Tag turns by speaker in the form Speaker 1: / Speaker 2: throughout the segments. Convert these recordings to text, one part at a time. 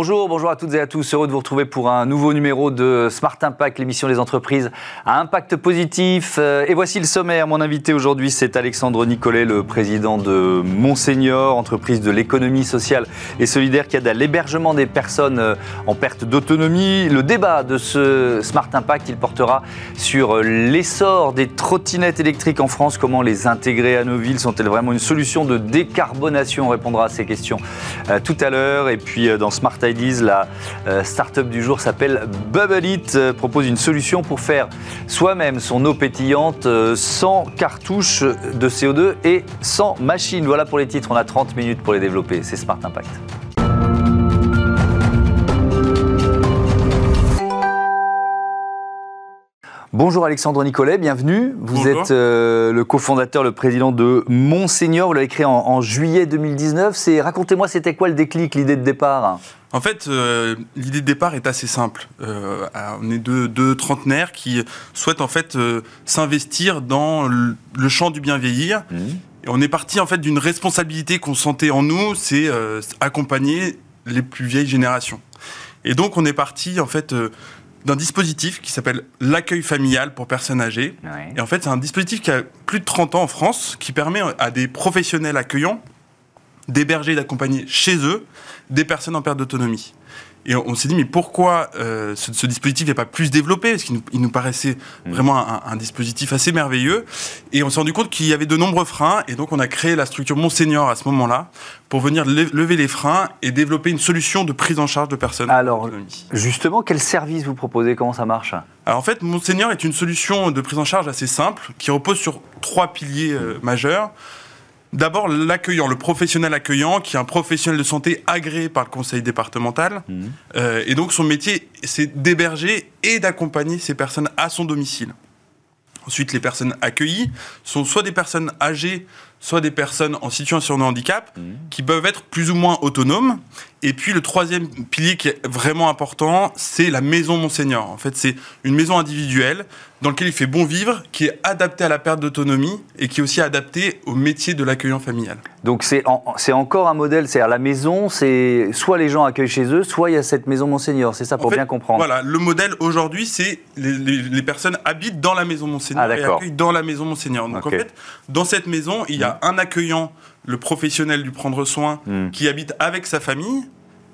Speaker 1: Bonjour, bonjour à toutes et à tous. Heureux de vous retrouver pour un nouveau numéro de Smart Impact, l'émission des entreprises à impact positif. Euh, et voici le sommaire. Mon invité aujourd'hui, c'est Alexandre Nicolet, le président de Monseigneur, entreprise de l'économie sociale et solidaire qui aide à l'hébergement des personnes euh, en perte d'autonomie. Le débat de ce Smart Impact, il portera sur euh, l'essor des trottinettes électriques en France. Comment les intégrer à nos villes? Sont-elles vraiment une solution de décarbonation? On répondra à ces questions tout à l'heure. Et puis dans Smart La euh, start-up du jour s'appelle Bubble It, euh, propose une solution pour faire soi-même son eau pétillante euh, sans cartouche de CO2 et sans machine. Voilà pour les titres, on a 30 minutes pour les développer, c'est Smart Impact. Bonjour Alexandre Nicolet, bienvenue. Vous êtes le cofondateur, le président de Monseigneur. Vous l'avez créé en, en juillet 2019. Racontez-moi, c'était quoi le déclic, l'idée de départ?
Speaker 2: En fait, euh, l'idée de départ est assez simple. Euh, on est deux, trentenaires qui souhaitent en fait euh, s'investir dans le, champ du bien vieillir. Mmh. Et on est parti en fait d'une responsabilité qu'on sentait en nous, c'est accompagner les plus vieilles générations. Et donc on est parti en fait d'un dispositif qui s'appelle l'accueil familial pour personnes âgées. Et en fait, c'est un dispositif qui a plus de 30 ans en France, qui permet à des professionnels accueillants d'héberger, d'accompagner chez eux des personnes en perte d'autonomie. Et on, s'est dit, mais pourquoi euh, ce, dispositif n'est pas plus développé? Parce qu'il nous, paraissait mm. vraiment un, dispositif assez merveilleux. Et on s'est rendu compte qu'il y avait de nombreux freins. Et donc, on a créé la structure Monseigneur à ce moment-là pour venir lever les freins et développer une solution de prise en charge de personnes.
Speaker 1: Alors, justement, quel service vous proposez? Comment ça marche?
Speaker 2: Alors, en fait, Monseigneur est une solution de prise en charge assez simple qui repose sur trois piliers euh, majeurs. D'abord, l'accueillant, le professionnel accueillant, qui est un professionnel de santé agréé par le conseil départemental. Mmh. Euh, et donc, son métier, c'est d'héberger et d'accompagner ces personnes à son domicile. Ensuite, les personnes accueillies sont soit des personnes âgées, soit des personnes en situation de handicap, mmh. qui peuvent être plus ou moins autonomes. Et puis le troisième pilier qui est vraiment important, c'est la maison Monseigneur. En fait, c'est une maison individuelle dans laquelle il fait bon vivre, qui est adaptée à la perte d'autonomie et qui est aussi adaptée au métier de l'accueillant familial.
Speaker 1: Donc c'est encore un modèle, c'est à la maison, c'est soit les gens accueillent chez eux, soit il y a cette maison Monseigneur. C'est ça pour bien comprendre.
Speaker 2: Voilà, le modèle aujourd'hui, c'est les, les, personnes habitent dans la maison Monseigneur ah, et accueillent dans la maison Monseigneur. Donc en fait, dans cette maison, il y a un accueillant le professionnel du prendre soin hmm. qui habite avec sa famille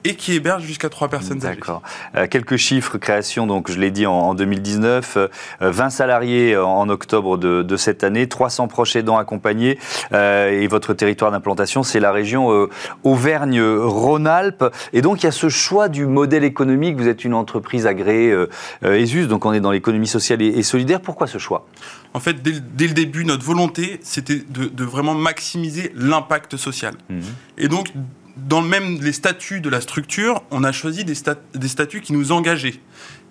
Speaker 2: et qui héberge jusqu'à trois personnes
Speaker 1: D'accord. Euh, quelques chiffres, création, donc je l'ai dit en, 2019, 20 euh, salariés en octobre de, cette année, 300 proches aidants accompagnés, euh, et votre territoire d'implantation, c'est la région Auvergne-Rhône-Alpes. Et donc il y a ce choix du modèle économique, vous êtes une entreprise agréée ESUS, donc on est dans l'économie sociale et, solidaire. Pourquoi ce choix?
Speaker 2: En fait, dès, le début, notre volonté, c'était de, vraiment maximiser l'impact social. Mmh. Et donc, dans même les statuts de la structure, on a choisi des, statuts qui nous engageaient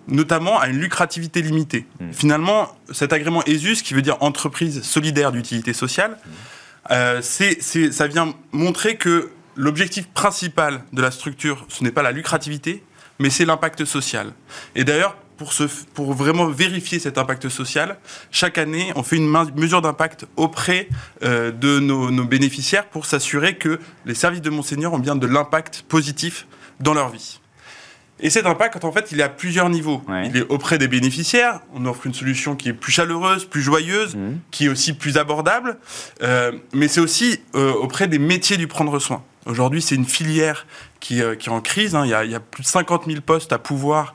Speaker 2: notamment à une lucrativité limitée. Mmh. Finalement, cet agrément ESUS, qui veut dire entreprise solidaire d'utilité sociale, mmh. euh, ça vient montrer que l'objectif principal de la structure, ce n'est pas la lucrativité, mais c'est l'impact social. Et d'ailleurs, pour, vraiment vérifier cet impact social, chaque année, on fait une mesure d'impact auprès euh, de nos, bénéficiaires pour s'assurer que les services de Monseigneur ont bien de l'impact positif dans leur vie. Et cet impact, en fait, il est à plusieurs niveaux. Il est auprès des bénéficiaires. On offre une solution qui est plus chaleureuse, plus joyeuse, mmh. qui est aussi plus abordable. Euh, mais c'est aussi euh, auprès des métiers du prendre soin. Aujourd'hui, c'est une filière qui, est en crise. Hein. Il, y a, il, y a, plus de 50 000 postes à pouvoir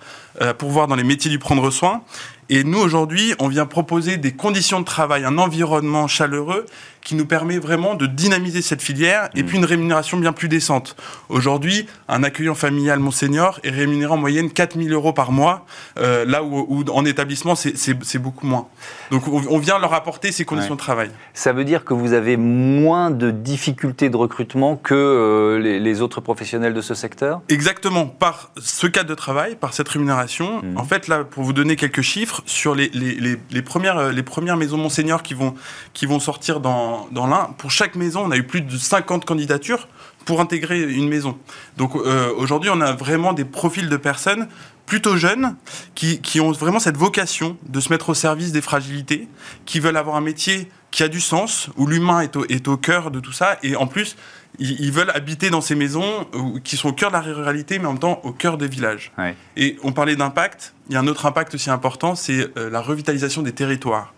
Speaker 2: pour voir dans les métiers du prendre soin. Et nous, aujourd'hui, on vient proposer des conditions de travail, un environnement chaleureux qui nous permet vraiment de dynamiser cette filière et mm. puis une rémunération bien plus décente. Aujourd'hui, un accueillant familial Monseigneur est rémunéré en moyenne 4000 euros par mois, euh, là où, en établissement, c'est beaucoup moins. Donc on, vient leur apporter ces conditions de travail.
Speaker 1: Ça veut dire que vous avez moins de difficultés de recrutement que euh, les, autres professionnels de ce secteur?
Speaker 2: Exactement. Par ce cadre de travail, par cette rémunération, mm. en fait, là, pour vous donner quelques chiffres, sur les, les, premières, les premières maisons Monseigneur qui vont, qui vont sortir dans dans, l'un, pour chaque maison, on a eu plus de 50 candidatures pour intégrer une maison. Donc euh, aujourd'hui, on a vraiment des profils de personnes plutôt jeunes qui, qui, ont vraiment cette vocation de se mettre au service des fragilités, qui veulent avoir un métier qui a du sens, où l'humain est au, est au cœur de tout ça, et en plus, ils, veulent habiter dans ces maisons qui sont au cœur de la ruralité, mais en même temps au cœur des villages. Et on parlait d'impact. Il y a un autre impact aussi important, c'est la revitalisation des territoires.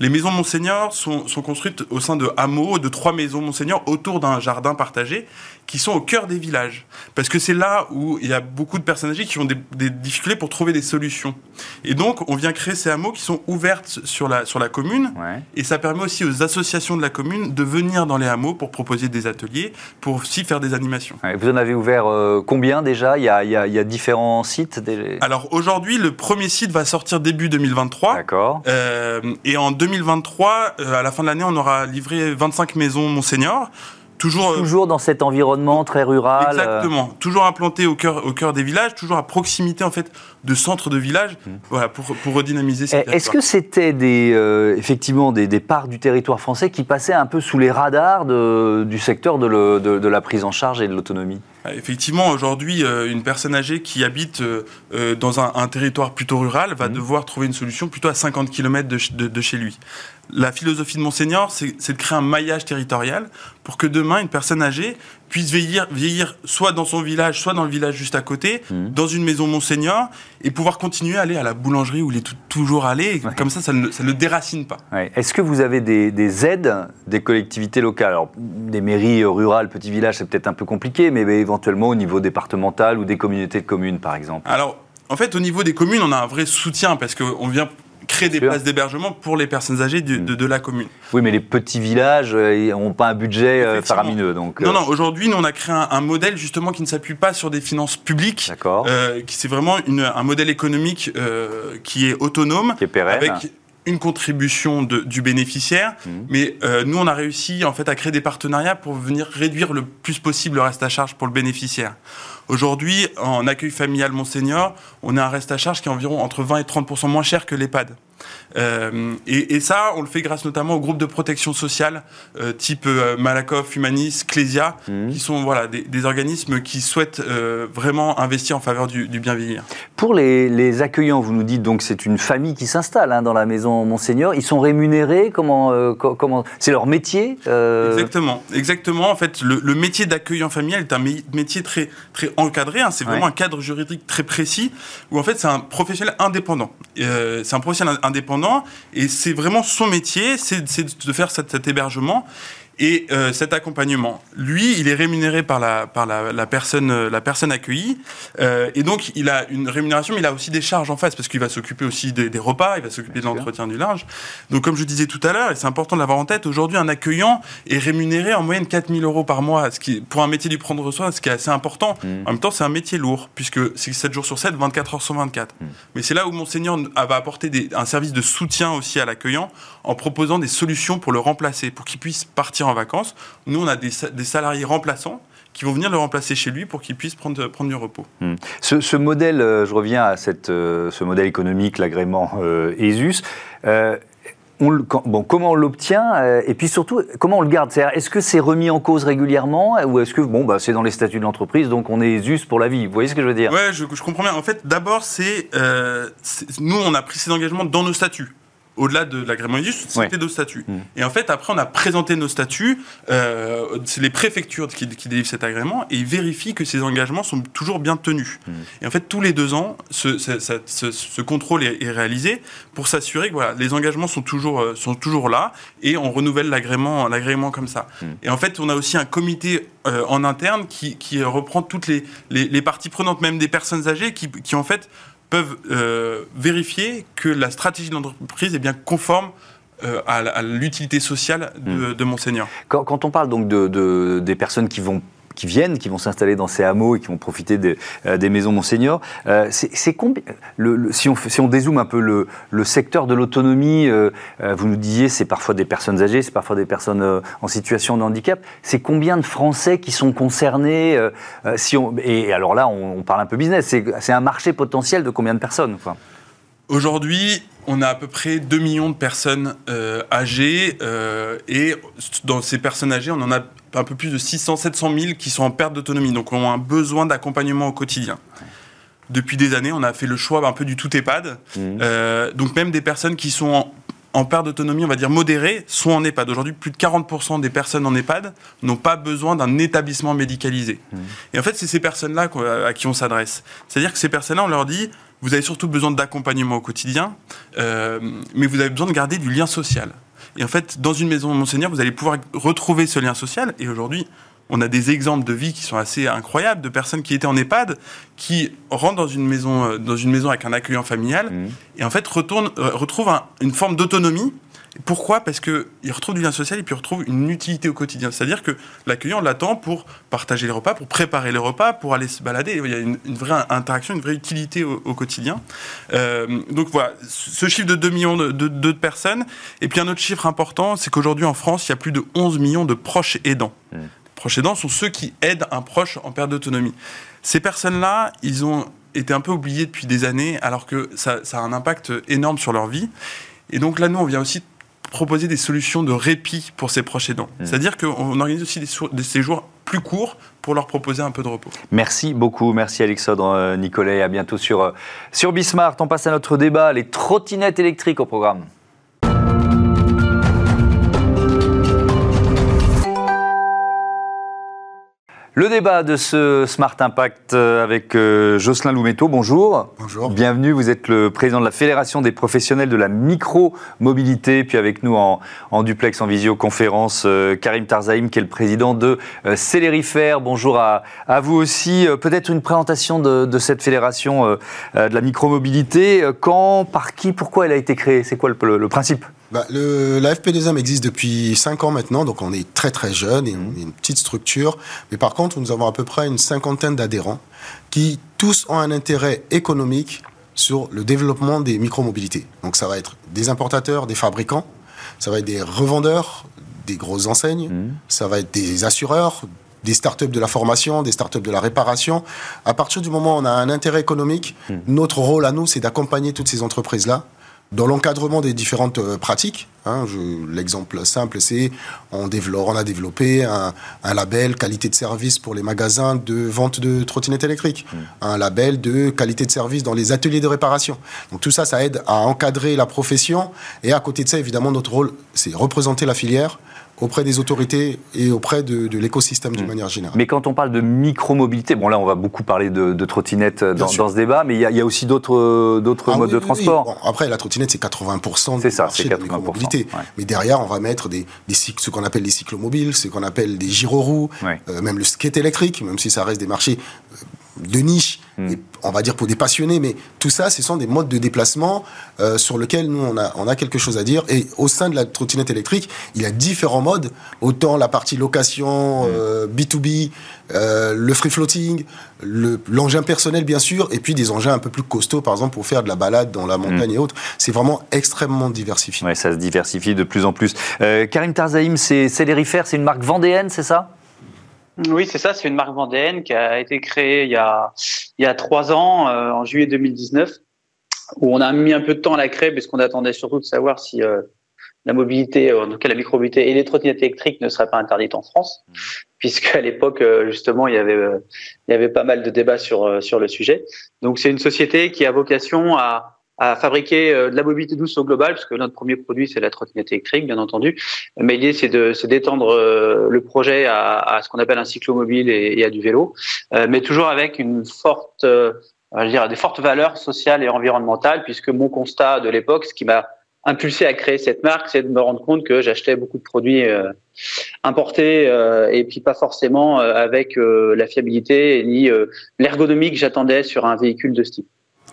Speaker 2: Les maisons Monseigneur sont, construites au sein de hameaux, de trois maisons Monseigneur autour d'un jardin partagé qui sont au cœur des villages. Parce que c'est là où il y a beaucoup de personnes âgées qui ont des, difficultés pour trouver des solutions. Et donc, on vient créer ces hameaux qui sont ouvertes sur la, sur la commune. Et ça permet aussi aux associations de la commune de venir dans les hameaux pour proposer des ateliers, pour aussi faire des animations.
Speaker 1: vous en avez ouvert euh, combien déjà? Il y, a, il, y a, différents sites
Speaker 2: Alors aujourd'hui, le premier site va sortir début 2023.
Speaker 1: D'accord.
Speaker 2: Euh, et en 2023, euh, à la fin de l'année, on aura livré 25 maisons Monseigneur.
Speaker 1: Toujours, euh, toujours dans cet environnement très rural.
Speaker 2: Exactement. Toujours implanté au cœur, au cœur des villages, toujours à proximité en fait de centres de villages, mmh. voilà, pour, pour redynamiser ces
Speaker 1: Est-ce que c'était des, euh, effectivement des, des, parts du territoire français qui passaient un peu sous les radars de, du secteur de, le, de, la prise en charge et de l'autonomie?
Speaker 2: Effectivement, aujourd'hui, une personne âgée qui habite dans un, territoire plutôt rural va mmh. devoir trouver une solution plutôt à 50 km de, de chez lui la philosophie de Monseigneur, c'est de créer un maillage territorial pour que demain, une personne âgée puisse vieillir, vieillir soit dans son village, soit dans le village juste à côté, mmh. dans une maison Monseigneur, et pouvoir continuer à aller à la boulangerie où il est toujours allé. Comme ça, ça ne, ça ne déracine pas.
Speaker 1: Est-ce que vous avez des, aides des collectivités locales? Alors, des mairies rurales, petits villages, c'est peut-être un peu compliqué, mais éventuellement au niveau départemental ou des communautés de communes, par exemple
Speaker 2: Alors, en fait, au niveau des communes, on a un vrai soutien parce qu'on vient créer des places d'hébergement pour les personnes âgées de, de, la commune.
Speaker 1: Oui, mais les petits villages n'ont euh, pas un budget euh, faramineux. Donc,
Speaker 2: Non, euh. non, aujourd'hui, nous, on a créé un, modèle justement qui ne s'appuie pas sur des finances publiques. D'accord. c'est vraiment une, un modèle économique qui est autonome.
Speaker 1: Qui est pérenne.
Speaker 2: Avec une contribution de, du bénéficiaire, mmh. mais nous on a réussi en fait à créer des partenariats pour venir réduire le plus possible le reste à charge pour le bénéficiaire. Aujourd'hui, en accueil familial Monseigneur, on a un reste à charge qui est environ entre 20 et 30% moins cher que l'EHPAD. Euh, et, ça, on le fait grâce notamment aux groupes de protection sociale, euh, type euh, Malakoff, Humanis, Clésia, mmh. qui sont voilà, des, organismes qui souhaitent vraiment investir en faveur du, bien vieillir.
Speaker 1: Pour les, accueillants, vous nous dites donc c'est une famille qui s'installe hein, dans la maison Monseigneur. Ils sont rémunérés Comment, comment C'est leur métier
Speaker 2: Exactement, exactement. En fait, le, métier d'accueillant familial est un métier très, très encadré. Hein. C'est vraiment un cadre juridique très précis où en fait c'est un professionnel indépendant. c'est un professionnel indépendant indépendant. Et c'est vraiment son métier, c'est de faire cet hébergement et euh, cet accompagnement. Lui, il est rémunéré par la, par la, personne, la personne accueillie. Euh, et donc, il a une rémunération, mais il a aussi des charges en face, parce qu'il va s'occuper aussi des, repas, il va s'occuper de l'entretien du linge. Donc, comme je disais tout à l'heure, et c'est important de l'avoir en tête, aujourd'hui, un accueillant est rémunéré en moyenne 4000 euros par mois, ce qui, pour un métier du prendre soin, ce qui est assez important. Mmh. En même temps, c'est un métier lourd, puisque c'est 7 jours sur 7, 24 heures sur 24. Mmh. Mais c'est là où Monseigneur va apporter des, un service de soutien aussi à l'accueillant, en proposant des solutions pour le remplacer, pour qu'il puisse partir en vacances. Nous, on a des, salariés remplaçants qui vont venir le remplacer chez lui pour qu'il puisse prendre, prendre du repos.
Speaker 1: Hmm. Ce, modèle, euh, je reviens à cette, euh, ce modèle économique, l'agrément euh, ESUS. bon, comment on l'obtient et puis surtout comment on le garde? Est-ce que c'est remis en cause régulièrement ou est-ce que bon bah c'est dans les statuts de l'entreprise donc on est ESUS pour la vie? Vous voyez ce que je veux dire?
Speaker 2: Ouais, je, je, comprends bien. En fait, d'abord c'est nous on a pris ces engagements dans nos statuts au-delà de l'agrément ISUS, c'était nos statuts. Mm. Et en fait, après, on a présenté nos statuts. Euh, c'est les préfectures qui, délivrent cet agrément et ils vérifient que ces engagements sont toujours bien tenus. Mm. Et en fait, tous les deux ans, ce, ce, contrôle est, réalisé pour s'assurer que voilà, les engagements sont toujours, euh, sont toujours là et on renouvelle l'agrément, comme ça. Mm. Et en fait, on a aussi un comité euh, en interne qui, qui, reprend toutes les, les, les, parties prenantes, même des personnes âgées, qui, qui en fait peuvent euh, vérifier que la stratégie de l'entreprise est bien conforme euh, à, l'utilité sociale de, mmh. Monseigneur.
Speaker 1: Quand, quand, on parle donc de, des personnes qui vont qui viennent, qui vont s'installer dans ces hameaux et qui vont profiter des, euh, maisons Monseigneur. Euh, c'est combien si, on, si dézoome un peu le, le secteur de l'autonomie, euh, vous nous disiez c'est parfois des personnes âgées, c'est parfois des personnes en situation de handicap. C'est combien de Français qui sont concernés si on, Et alors là, on, parle un peu business. C'est un marché potentiel de combien de personnes
Speaker 2: Aujourd'hui, on a à peu près 2 millions de personnes âgées et dans ces personnes âgées, on en a un peu plus de 600, 700 000 qui sont en perte d'autonomie, donc ont un besoin d'accompagnement au quotidien. Depuis des années, on a fait le choix un peu du tout EHPAD. Mmh. Euh, donc même des personnes qui sont en perte d'autonomie, on va dire modérée, sont en EHPAD. Aujourd'hui, plus de 40% des personnes en EHPAD n'ont pas besoin d'un établissement médicalisé. Mmh. Et en fait, c'est ces personnes-là à qui on s'adresse. C'est-à-dire que ces personnes-là, on leur dit, vous avez surtout besoin d'accompagnement au quotidien, euh, mais vous avez besoin de garder du lien social. Et en fait, dans une maison Monseigneur, vous allez pouvoir retrouver ce lien social. Et aujourd'hui, on a des exemples de vie qui sont assez incroyables, de personnes qui étaient en EHPAD, qui rentrent dans une maison, euh, dans une maison avec un accueillant familial, mmh. et en fait retournent, euh, retrouvent une forme d'autonomie pourquoi? Parce qu'il retrouve du lien social et puis il retrouve une utilité au quotidien. C'est-à-dire que l'accueillant l'attend pour partager les repas, pour préparer les repas, pour aller se balader. Il y a une, vraie interaction, une vraie utilité au, quotidien. Euh, donc voilà, ce chiffre de 2 millions de, personnes. Et puis un autre chiffre important, c'est qu'aujourd'hui en France, il y a plus de 11 millions de proches aidants. Mmh. proches aidants sont ceux qui aident un proche en perte d'autonomie. Ces personnes-là, ils ont été un peu oubliés depuis des années, alors que ça, ça a un impact énorme sur leur vie. Et donc là, nous, on vient aussi proposer des solutions de répit pour ces proches aidants. Mmh. C'est-à-dire qu'on organise aussi des, séjours plus courts pour leur proposer un peu de repos.
Speaker 1: Merci beaucoup, merci Alexandre euh, Nicolet, à bientôt sur, euh, sur Bismart. On passe à notre débat, les trottinettes électriques au programme. Le débat de ce Smart Impact euh, avec euh, Jocelyn Loumetto, bonjour.
Speaker 3: Bonjour.
Speaker 1: Bienvenue, vous êtes le président de la Fédération des professionnels de la micro-mobilité, puis avec nous en, duplex, en visioconférence, euh, Karim Tarzaïm, qui est le président de Célérifère. Bonjour à, vous aussi. Peut-être une présentation de, cette fédération de la micro-mobilité. Quand, par qui, pourquoi elle a été créée? C'est quoi le principe?
Speaker 3: Bah, le, La FP2M existe depuis 5 ans maintenant, donc on est très très jeune et on est une petite structure. Mais par contre, nous avons à peu près une cinquantaine d'adhérents qui tous ont un intérêt économique sur le développement des micromobilités. Donc ça va être des importateurs, des fabricants, ça va être des revendeurs, des grosses enseignes, mmh. ça va être des assureurs, des startups de la formation, des startups de la réparation. À partir du moment où on a un intérêt économique, mmh. notre rôle à nous, c'est d'accompagner toutes ces entreprises-là dans l'encadrement des différentes euh, pratiques, Hein, l'exemple simple, c'est on, on, a développé un, label qualité de service pour les magasins de vente de trottinettes électriques, mm. un label de qualité de service dans les ateliers de réparation. Donc tout ça, ça aide à encadrer la profession. Et à côté de ça, évidemment, notre rôle, c'est représenter la filière, auprès des autorités et auprès de, l'écosystème d'une mm. manière générale.
Speaker 1: Mais quand on parle de micromobilité, bon là on va beaucoup parler de, trottinettes dans, ce débat, mais il y, a aussi d'autres ah modes de transport.
Speaker 3: Après la trottinette c'est 80%. C'est ça, c'est 80%. Mais derrière, on va mettre ce qu'on appelle des cyclomobiles, ce qu'on appelle des gyroroues, ouais. Euh, même le skate électrique, même si ça reste des marchés euh, de niche hmm. on va dire pour des passionnés, mais tout ça, ce sont des modes de déplacement euh, sur lesquels nous, on a, on a quelque chose à dire. Et au sein de la trottinette électrique, il y a différents modes, autant la partie location, B2B, hmm. euh, euh, le free floating, l'engin personnel, bien sûr, et puis des engins un peu plus costauds, par exemple, pour faire de la balade dans la montagne hmm. et autres. C'est vraiment extrêmement diversifié.
Speaker 1: Oui, ça se diversifie de plus en plus. Karim Tarzaïm, c'est Célérifère, c'est une marque vendéenne, c'est ça?
Speaker 4: Oui, c'est ça. C'est une marque vendéenne qui a été créée il y a, il y a trois ans, euh, en juillet 2019, où on a mis un peu de temps à la créer parce qu'on attendait surtout de savoir si euh, la mobilité, en tout cas la micromobilité et les trottinettes électriques ne seraient pas interdites en France, mmh. puisqu'à l'époque, euh, justement, il y avait, il y avait pas mal de débats sur, sur le sujet. Donc, c'est une société qui a vocation à, à fabriquer euh, de la mobilité douce au global, parce que notre premier produit, c'est la trottinette électrique, bien entendu. Mais l'idée, c'est de d'étendre euh, le projet à, à ce qu'on appelle un cyclomobile et, et à du vélo, euh, mais toujours avec une forte, je dire, des fortes valeurs sociales et environnementales, puisque mon constat de l'époque, ce qui m'a impulsé à créer cette marque, c'est de me rendre compte que j'achetais beaucoup de produits importés et puis pas forcément avec la fiabilité ni l'ergonomie que j'attendais sur un véhicule de ce type.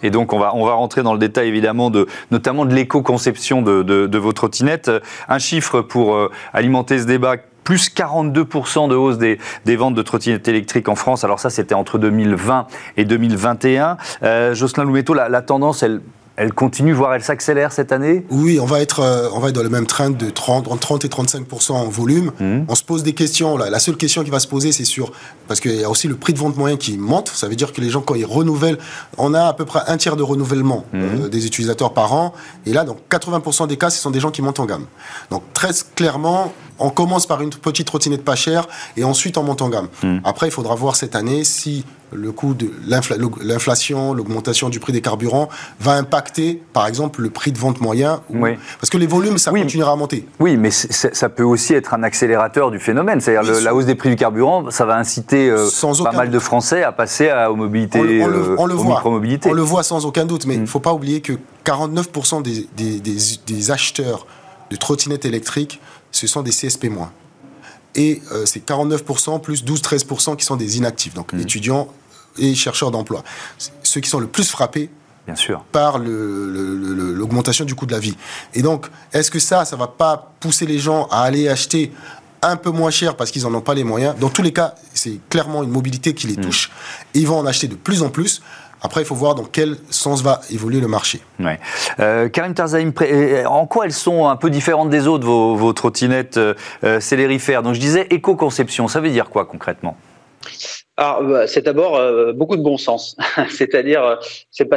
Speaker 1: Et donc, on va, on va rentrer dans le détail, évidemment, de, notamment de l'éco-conception de, de, vos trottinettes. Un chiffre pour euh, alimenter ce débat plus 42% de hausse des, ventes de trottinettes électriques en France. Alors ça, c'était entre 2020 et 2021. Euh, Jocelyn Loumetto, la, la, tendance, elle elle continue, voire elle s'accélère cette année
Speaker 3: Oui, on va être, euh, on va être dans le même train de 30, entre 30 et 35% en volume. Mmh. On se pose des questions. Là. La seule question qui va se poser, c'est sur parce qu'il y a aussi le prix de vente moyen qui monte. Ça veut dire que les gens quand ils renouvellent, on a à peu près un tiers de renouvellement mmh. euh, des utilisateurs par an. Et là, dans 80% des cas, ce sont des gens qui montent en gamme. Donc très clairement, on commence par une petite trottinette pas chère et ensuite on monte en gamme. Hmm. Après, il faudra voir cette année si le coût de l'inflation, l'augmentation du prix des carburants va impacter, par exemple, le prix de vente moyen. oui. Parce que les volumes, ça continuera à monter.
Speaker 1: Oui, mais ça peut aussi être un accélérateur du phénomène. C'est-à-dire la hausse des prix du carburant, ça va inciter euh, pas mal de Français à passer à, aux mobilités, on, le,
Speaker 3: euh, voit. On le voit sans aucun doute, mais il ne faut pas oublier que 49% des, des, des acheteurs de trottinettes électriques, ce sont des CSP-. Et euh, c'est 49% plus 12-13% qui sont des inactifs, donc mmh. étudiants et chercheurs d'emploi. Ceux qui sont le plus frappés Bien sûr. par l'augmentation du coût de la vie. Et donc, est-ce que ça, ça va pas pousser les gens à aller acheter un peu moins cher parce qu'ils n'en ont pas les moyens? Dans tous les cas, c'est clairement une mobilité qui les mmh. touche. Et ils vont en acheter de plus en plus après, il faut voir dans quel sens va évoluer le marché.
Speaker 1: Ouais. Euh, Karim Tarzaïm, euh, en quoi elles sont un peu différentes des autres, vos, vos trottinettes euh, euh célérifères? Donc je disais éco-conception, ça veut dire quoi concrètement?
Speaker 4: Alors, bah, c'est d'abord euh, beaucoup de bon sens, c'est-à-dire euh, c'est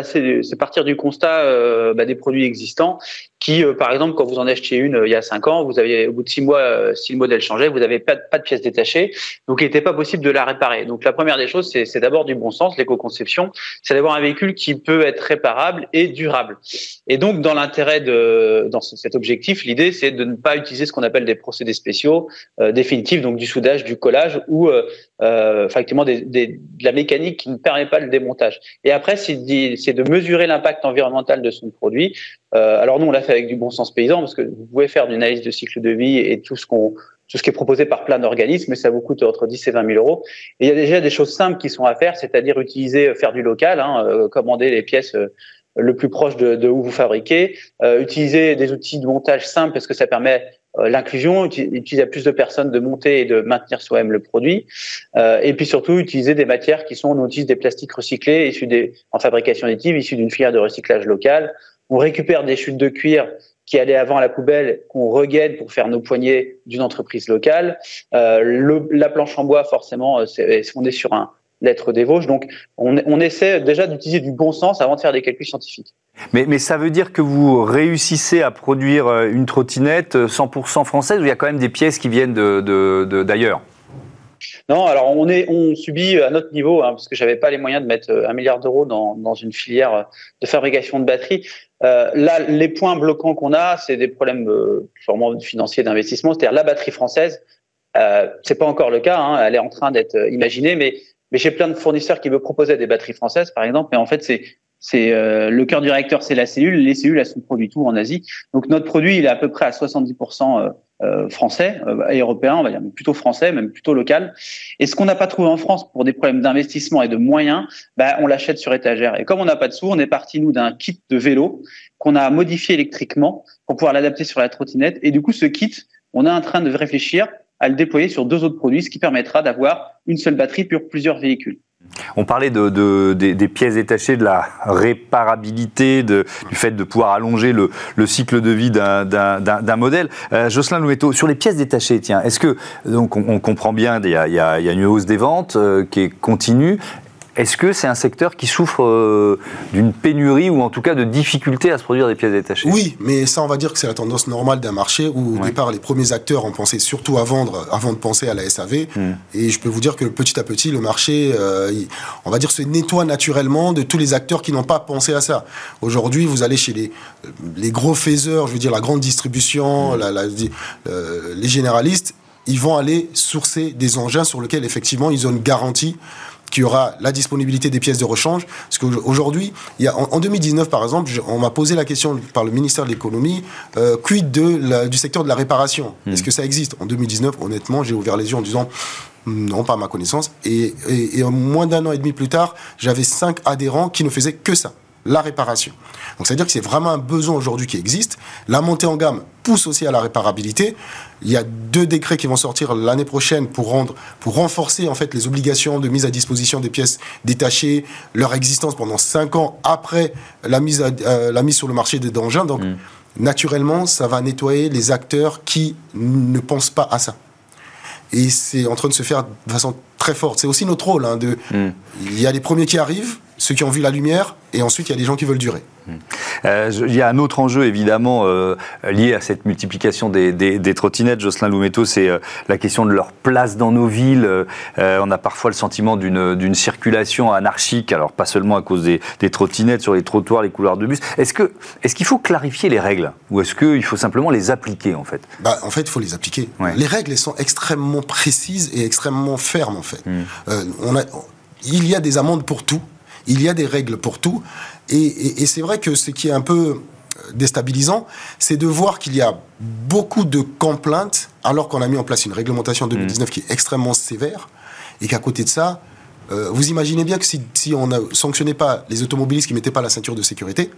Speaker 4: c'est partir du constat euh, bah, des produits existants qui, par exemple, quand vous en achetez une il y a cinq ans, vous avez au bout de six mois, si le modèle changeait, vous n'avez pas, pas de pièces détachées, donc il n'était pas possible de la réparer. Donc la première des choses, c'est d'abord du bon sens, l'éco-conception, c'est d'avoir un véhicule qui peut être réparable et durable. Et donc dans l'intérêt de dans cet objectif, l'idée c'est de ne pas utiliser ce qu'on appelle des procédés spéciaux définitifs, donc du soudage, du collage ou effectivement des de la mécanique qui ne permet pas le démontage. Et après, c'est de mesurer l'impact environnemental de son produit. Euh, alors nous, on l'a fait avec du bon sens paysan, parce que vous pouvez faire une analyse de cycle de vie et tout ce qu'on tout ce qui est proposé par plein d'organismes, mais ça vous coûte entre 10 et 20 000 euros. Il y a déjà des choses simples qui sont à faire, c'est-à-dire utiliser, euh, faire du local, hein, euh, commander les pièces le plus proche de, de où vous fabriquez, utiliser des outils de montage simples parce que ça permet euh, l'inclusion, utiliser à plus de personnes de monter et de maintenir soi-même le produit, euh, et puis surtout utiliser des matières qui sont, on utilise des plastiques recyclés issus des, en fabrication additive, issus d'une filière de recyclage locale. On récupère des chutes de cuir qui allaient avant à la poubelle, qu'on regaine pour faire nos poignées d'une entreprise locale. Euh, la planche en bois, forcément, c'est, on est sur un, lettre des Vosges. Donc, on, essaie déjà d'utiliser du bon sens avant de faire des calculs scientifiques.
Speaker 1: Mais, ça veut dire que vous réussissez à produire euh, une trottinette 100% euh, française ou il y a quand même des pièces qui viennent d'ailleurs?
Speaker 4: Non, alors on, subit à notre niveau, hein, parce que j'avais pas les moyens de mettre euh, un milliard d'euros dans, dans, une filière de fabrication de batteries. Euh, là, les points bloquants qu'on a, c'est des problèmes euh, financiers d'investissement, c'est-à-dire la batterie française. Euh, c'est pas encore le cas, hein, elle est en train d'être imaginée, mais mais j'ai plein de fournisseurs qui me proposaient des batteries françaises, par exemple, mais en fait, c'est c'est euh, le cœur du réacteur, c'est la cellule. Les cellules, elles sont produites tout en Asie. Donc notre produit, il est à peu près à 70% euh, euh, français et européen, on va dire, mais plutôt français, même plutôt local. Et ce qu'on n'a pas trouvé en France pour des problèmes d'investissement et de moyens, bah, on l'achète sur étagère. Et comme on n'a pas de sous, on est parti nous d'un kit de vélo qu'on a modifié électriquement pour pouvoir l'adapter sur la trottinette. Et du coup, ce kit, on est en train de réfléchir à le déployer sur deux autres produits, ce qui permettra d'avoir une seule batterie pour plusieurs véhicules.
Speaker 1: On parlait de, des, pièces détachées, de la réparabilité, du fait de pouvoir allonger le, cycle de vie d'un modèle. Euh, Jocelyn Louetto, sur les pièces détachées, tiens, est-ce que, donc on, comprend bien, il y, a, il y, a, une hausse des ventes euh, qui est continue, est-ce que c'est un secteur qui souffre euh, d'une pénurie ou en tout cas de difficulté à se produire des pièces détachées?
Speaker 3: Oui, mais ça, on va dire que c'est la tendance normale d'un marché où au départ, les premiers acteurs ont pensé surtout à vendre avant de penser à la SAV. Hmm. Et je peux vous dire que petit à petit, le marché, euh, on va dire, se nettoie naturellement de tous les acteurs qui n'ont pas pensé à ça. Aujourd'hui, vous allez chez les, les gros faiseurs, je veux dire la grande distribution, hmm. les généralistes, ils vont aller sourcer des engins sur lesquels effectivement ils ont une garantie qu'il y aura la disponibilité des pièces de rechange. Parce qu'aujourd'hui, en, en 2019, par exemple, on m'a posé la question par le ministère de l'économie, euh, quid de du secteur de la réparation? Hmm. Est-ce que ça existe? En 2019, honnêtement, j'ai ouvert les yeux en disant non, pas à ma connaissance. Et, et, et moins d'un an et demi plus tard, j'avais cinq adhérents qui ne faisaient que ça la réparation. Donc c'est-à-dire que c'est vraiment un besoin aujourd'hui qui existe. La montée en gamme pousse aussi à la réparabilité. Il y a deux décrets qui vont sortir l'année prochaine pour rendre, pour renforcer en fait les obligations de mise à disposition des pièces détachées, leur existence pendant cinq ans après la mise, euh, la mise sur le marché des engins. Donc mm. naturellement, ça va nettoyer les acteurs qui ne pensent pas à ça. Et c'est en train de se faire de façon très forte. C'est aussi notre rôle. Hein, de, mm. Il y a les premiers qui arrivent, ceux qui ont vu la lumière, et ensuite il y a des gens qui veulent durer.
Speaker 1: Euh, il y a un autre enjeu évidemment euh, lié à cette multiplication des, des, trottinettes. Jocelyn Loumetto, c'est euh, la question de leur place dans nos villes. on a parfois le sentiment d'une circulation anarchique, alors pas seulement à cause des, trottinettes sur les trottoirs, les couloirs de bus. Est-ce qu'il faut clarifier les règles? Ou est-ce qu'il faut simplement les appliquer en fait?
Speaker 3: Bah, En fait, il faut les appliquer. Les règles elles sont extrêmement précises et extrêmement fermes en fait. Hmm. on a, il y a des amendes pour tout. Il y a des règles pour tout. Et, c'est vrai que ce qui est un peu déstabilisant, c'est de voir qu'il y a beaucoup de complaintes alors qu'on a mis en place une réglementation en 2019 qui est extrêmement sévère et qu'à côté de ça, euh, vous imaginez bien que si, on ne sanctionnait pas les automobilistes qui ne mettaient pas la ceinture de sécurité,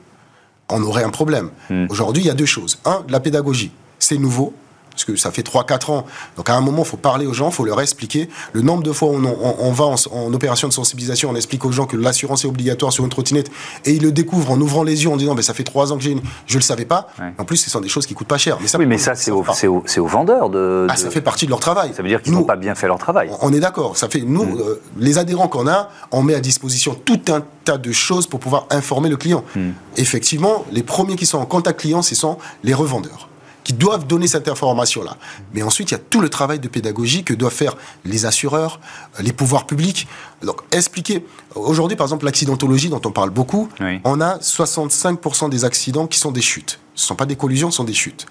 Speaker 3: on aurait un problème. Hmm. Aujourd'hui, il y a deux choses. Un, la pédagogie. C'est nouveau parce que ça fait 3-4 ans. Donc à un moment, il faut parler aux gens, il faut leur expliquer. Le nombre de fois où on, va en, opération de sensibilisation, on explique aux gens que l'assurance est obligatoire sur une trottinette, et ils le découvrent en ouvrant les yeux en disant, mais ça fait 3 ans que j'ai une... Je ne le savais pas. En plus, ce sont des choses qui coûtent pas cher.
Speaker 1: Mais ça, oui, mais ça, c'est aux, au, vendeurs de,
Speaker 3: Ah, ça fait partie de leur travail.
Speaker 1: Ça veut dire qu'ils n'ont pas bien fait leur travail.
Speaker 3: On est d'accord. Ça fait, nous, mm. euh, les adhérents qu'on a, on met à disposition tout un tas de choses pour pouvoir informer le client. Mm. Effectivement, les premiers qui sont en contact client, ce sont les revendeurs qui doivent donner cette information-là. Mais ensuite, il y a tout le travail de pédagogie que doivent faire les assureurs, euh, les pouvoirs publics. Donc, expliquer. Aujourd'hui, par exemple, l'accidentologie dont on parle beaucoup, on a 65% des accidents qui sont des chutes. Ce ne sont pas des collisions, ce sont des chutes.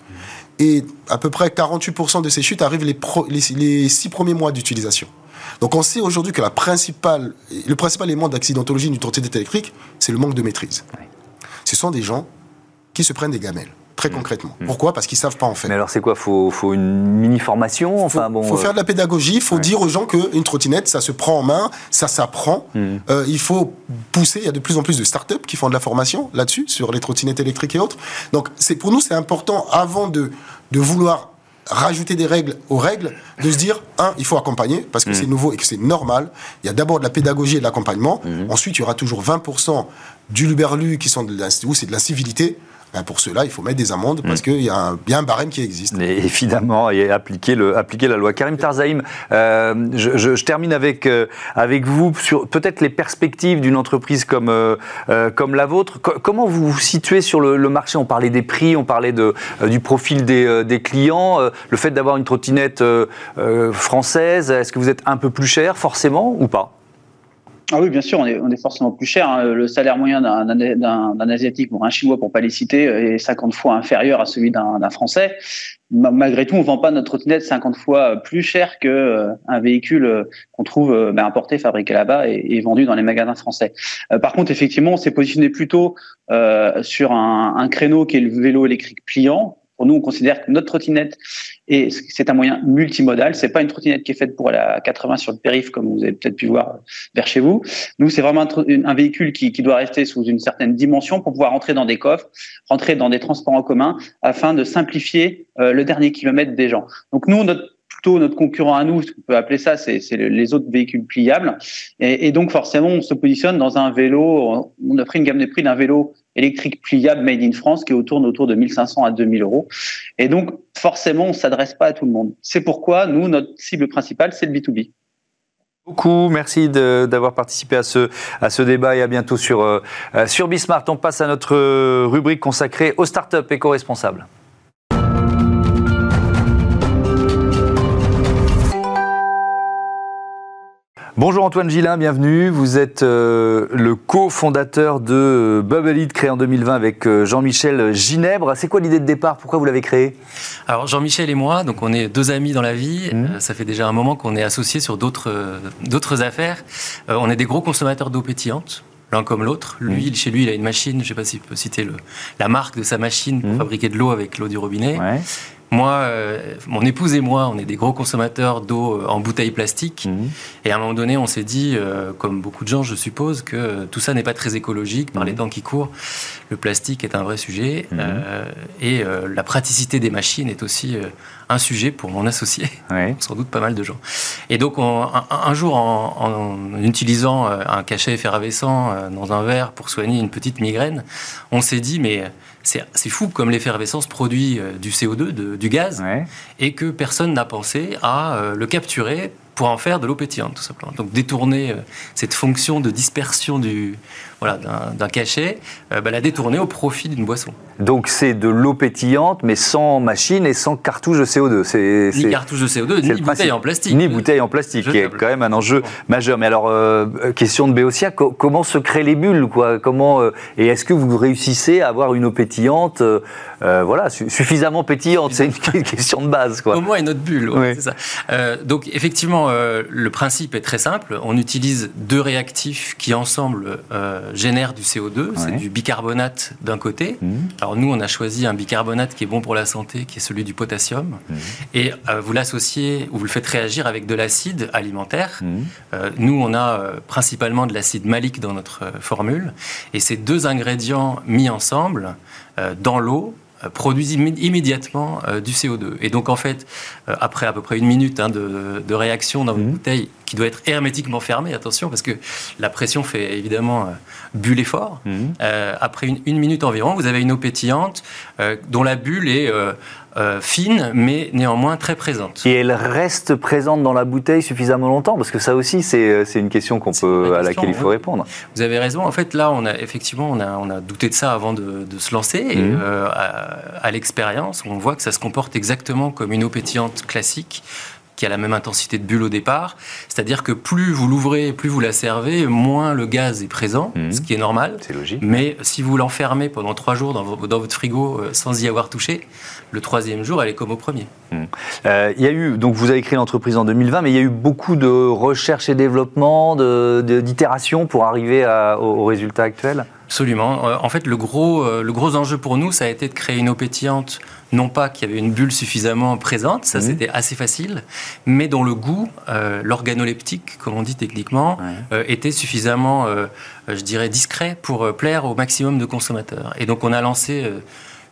Speaker 3: Et à peu près 48% de ces chutes arrivent les, les, six premiers mois d'utilisation. Donc on sait aujourd'hui que la principale, le principal élément d'accidentologie d'une trottinette électrique, c'est le manque de maîtrise. Ce sont des gens qui se prennent des gamelles très concrètement. Mm. Pourquoi? Parce qu'ils savent pas en fait.
Speaker 1: Mais alors c'est quoi? Faut, faut une mini formation
Speaker 3: Enfin bon. Faut faire de la pédagogie. Faut dire aux gens qu'une trottinette, ça se prend en main, ça s'apprend. Mm. Euh, il faut pousser. Il y a de plus en plus de startups qui font de la formation là-dessus sur les trottinettes électriques et autres. Donc c'est pour nous c'est important avant de de vouloir rajouter des règles aux règles, de se dire, un, il faut accompagner, parce que c'est nouveau et que c'est normal. Il y a d'abord de la pédagogie et de l'accompagnement. Ensuite, il y aura toujours 20% du luberlu qui sont de la, c'est de la civilité. Ben, pour cela, il faut mettre des amendes parce mm. qu'il y, a un, bien un barème qui existe.
Speaker 1: Et évidemment, et appliquer, le, appliquer la loi. Karim Tarzaïm, euh, je, termine avec, euh, avec vous sur peut-être les perspectives d'une entreprise comme, euh, comme la vôtre. comment vous vous situez sur le, marché? On parlait des prix, on parlait de, du profil des, des clients, le fait d'avoir une trottinette française, est-ce que vous êtes un peu plus cher forcément ou pas?
Speaker 4: Ah oui, bien sûr, on est, forcément plus cher. Hein. Le salaire moyen d'un Asiatique, ou un Chinois pour pas les citer, est 50 fois inférieur à celui d'un Français. Malgré tout, on vend pas notre trottinette 50 fois plus cher qu'un euh, véhicule euh, qu'on trouve euh, ben, importé, fabriqué là-bas et, vendu dans les magasins français. par contre, effectivement, on s'est positionné plutôt sur un, un créneau qui est le vélo électrique pliant, pour nous, on considère que notre trottinette et c'est un moyen multimodal. C'est pas une trottinette qui est faite pour aller à 80 sur le périph, comme vous avez peut-être pu voir vers chez vous. Nous, c'est vraiment un, véhicule qui, qui, doit rester sous une certaine dimension pour pouvoir rentrer dans des coffres, rentrer dans des transports en commun, afin de simplifier euh, le dernier kilomètre des gens. Donc nous, notre plutôt notre concurrent à nous, ce qu'on peut appeler ça, c'est les autres véhicules pliables. Et, et, donc forcément, on se positionne dans un vélo. On a pris une gamme de prix d'un vélo électrique pliable made in France qui tourne autour de 1500 à 2000 euros. Et donc, forcément, on s'adresse pas à tout le monde. C'est pourquoi, nous, notre cible principale, c'est le B2B.
Speaker 1: Beaucoup, merci d'avoir participé à ce, à ce débat et à bientôt sur, euh, sur Bismart. On passe à notre rubrique consacrée aux startups éco-responsables. Bonjour Antoine Gillin, bienvenue. Vous êtes euh, le cofondateur de euh, Bubble Eat, créé en 2020 avec euh, Jean-Michel Ginèbre. C'est quoi l'idée de départ? Pourquoi vous l'avez créé?
Speaker 5: Alors Jean-Michel et moi, donc on est deux amis dans la vie. Mmh. ça fait déjà un moment qu'on est associés sur d'autres d'autres affaires. on est des gros consommateurs d'eau pétillante l'un comme l'autre. Lui, mmh. chez lui, il a une machine, je ne sais pas si je peux citer le, la marque de sa machine pour mmh. fabriquer de l'eau avec l'eau du robinet. Moi, euh, mon épouse et moi, on est des gros consommateurs d'eau euh, en bouteilles plastiques. Mhm. Et à un moment donné, on s'est dit, euh, comme beaucoup de gens, je suppose, que tout ça n'est pas très écologique. Par les mhm. temps qui courent, le plastique est un vrai sujet. Mhm. et la praticité des machines est aussi un sujet pour mon associé, sans doute pas mal de gens. Et donc, un, jour, en, en, utilisant un cachet effervescent dans un verre pour soigner une petite migraine, on s'est dit, mais c'est fou comme l'effervescence produit euh, du CO2, du gaz, et que personne n'a pensé à euh, le capturer pour en faire de l'eau pétillante, tout simplement. Donc détourner euh, cette fonction de dispersion du, voilà, d'un cachet, euh, bah, la détourner au profit d'une boisson.
Speaker 1: Donc c'est de l'eau pétillante, mais sans machine et sans cartouche de CO2. C'est,
Speaker 5: ni cartouche de CO2, ni bouteille en plastique.
Speaker 1: Ni bouteille en plastique, qui est quand même un enjeu majeur. Mais alors, euh, question de Béotia, comment se créent les bulles quoi? Comment, Et est-ce que vous réussissez à avoir une eau pétillante voilà, suffisamment pétillante? C'est une question de base. Quoi.
Speaker 5: Au moins une autre bulle, c'est ça. donc effectivement, euh, le principe est très simple. On utilise deux réactifs qui ensemble euh, génèrent du CO2. C'est du bicarbonate d'un côté. Mmh. Alors nous, on a choisi un bicarbonate qui est bon pour la santé, qui est celui du potassium. Mmh. Et euh, vous l'associez ou vous le faites réagir avec de l'acide alimentaire. Mmh. nous, on a principalement de l'acide malique dans notre formule. Et ces deux ingrédients mis ensemble dans l'eau euh, produisent immédiatement euh, du CO2. Et donc, en fait, euh, après à peu près une minute hein, de, réaction dans une mmh. bouteille qui doit être hermétiquement fermée, attention, parce que la pression fait évidemment bulle fort. Mmh. après une, une, minute environ, vous avez une eau pétillante dont la bulle est euh, fine, mais néanmoins très présente.
Speaker 1: Et elle reste présente dans la bouteille suffisamment longtemps? Parce que ça aussi, c'est euh, une question qu'on peut, à laquelle il faut répondre.
Speaker 5: Vous avez raison. En fait, là, on a effectivement, on a, on a douté de ça avant de, se lancer. Et mhm. euh, à, l'expérience, on voit que ça se comporte exactement comme une eau pétillante classique qui a la même intensité de bulle au départ. C'est-à-dire que plus vous l'ouvrez, plus vous la servez, moins le gaz est présent, mhm. ce qui est normal.
Speaker 1: C'est logique.
Speaker 5: Mais si vous l'enfermez pendant trois jours dans, dans, votre frigo sans y avoir touché, le troisième jour, elle est comme au premier.
Speaker 1: Hmm. Euh, il y a eu, donc vous avez créé l'entreprise en 2020, mais il y a eu beaucoup de recherche et développement, d'itération pour arriver au, résultat actuel?
Speaker 5: Absolument. Euh, en fait, le gros, euh, le gros enjeu pour nous, ça a été de créer une eau pétillante, non pas qu'il y avait une bulle suffisamment présente, ça c'était assez facile, mais dont le goût, l'organoleptique, comme on dit techniquement, était suffisamment, je dirais, discret pour plaire au maximum de consommateurs. Et donc on a lancé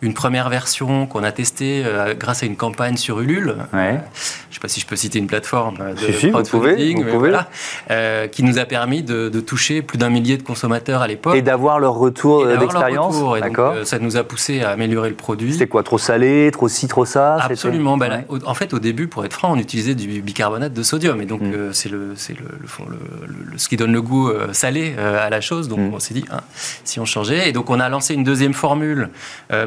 Speaker 5: une première version qu'on a testée euh, grâce à une campagne sur Ulule. Ouais. je ne sais pas si je peux citer une plateforme de
Speaker 1: si, vous pouvez, vous pouvez.
Speaker 5: Euh, qui nous a permis de, toucher plus d'un millier de consommateurs à l'époque.
Speaker 1: Et d'avoir leur retour d'expérience.
Speaker 5: D'accord. Euh, ça nous a poussé à améliorer le produit.
Speaker 1: C'était quoi Trop salé, trop ci, trop ça?
Speaker 5: Absolument. Ben en fait, au début, pour être franc, on utilisait du bicarbonate de sodium, et donc mm. c'est le, le, le, ce qui donne le goût salé à la chose. Donc mm. on s'est dit, hein, si on changeait, et donc on a lancé une deuxième formule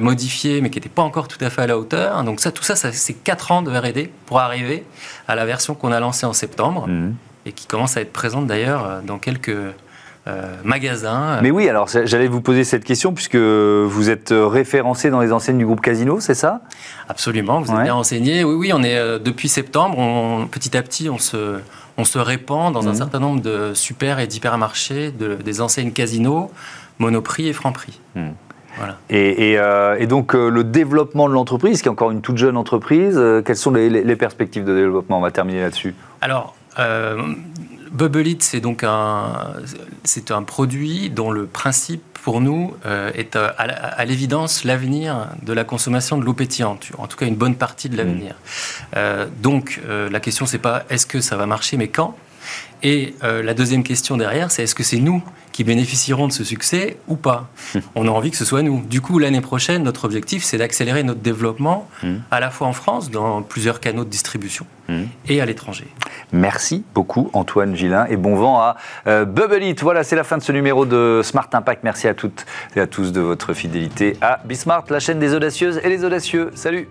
Speaker 5: modifiée mais qui n'était pas encore tout à fait à la hauteur. Donc ça, tout ça, c'est 4 ans de R&D pour arriver à la version qu'on a lancée en septembre mhm. et qui commence à être présente d'ailleurs euh, dans quelques euh, magasins.
Speaker 1: Mais oui, alors j'allais vous poser cette question puisque vous êtes référencé dans les enseignes du groupe Casino, c'est ça?
Speaker 5: Absolument, vous êtes bien renseigné. Oui, oui, on est euh, depuis septembre, petit à petit, on se, on se répand dans un mhm. certain nombre de super et d'hypermarchés, de, des enseignes Casino, Monoprix et Franprix.
Speaker 1: Euh, et, donc euh, le développement de l'entreprise, qui est encore une toute jeune entreprise, euh, quelles sont les, perspectives de développement? On va terminer là-dessus.
Speaker 5: Alors, Bubble It, c'est donc un, c'est un produit dont le principe pour nous est à, l'évidence l'avenir de la consommation de l'eau pétillante, en tout cas une bonne partie de l'avenir. Mmh. donc la question c'est pas est-ce que ça va marcher, mais quand? Et euh, la deuxième question derrière, c'est est-ce que c'est nous qui bénéficierons de ce succès ou pas On a envie que ce soit nous. Du coup, l'année prochaine, notre objectif, c'est d'accélérer notre développement hmm. à la fois en France, dans plusieurs canaux de distribution, hmm. et à l'étranger.
Speaker 1: Merci beaucoup, Antoine Gillin, et bon vent à euh, Bubble It. Voilà, c'est la fin de ce numéro de Smart Impact. Merci à toutes et à tous de votre fidélité à Bismart, la chaîne des audacieuses et les audacieux. Salut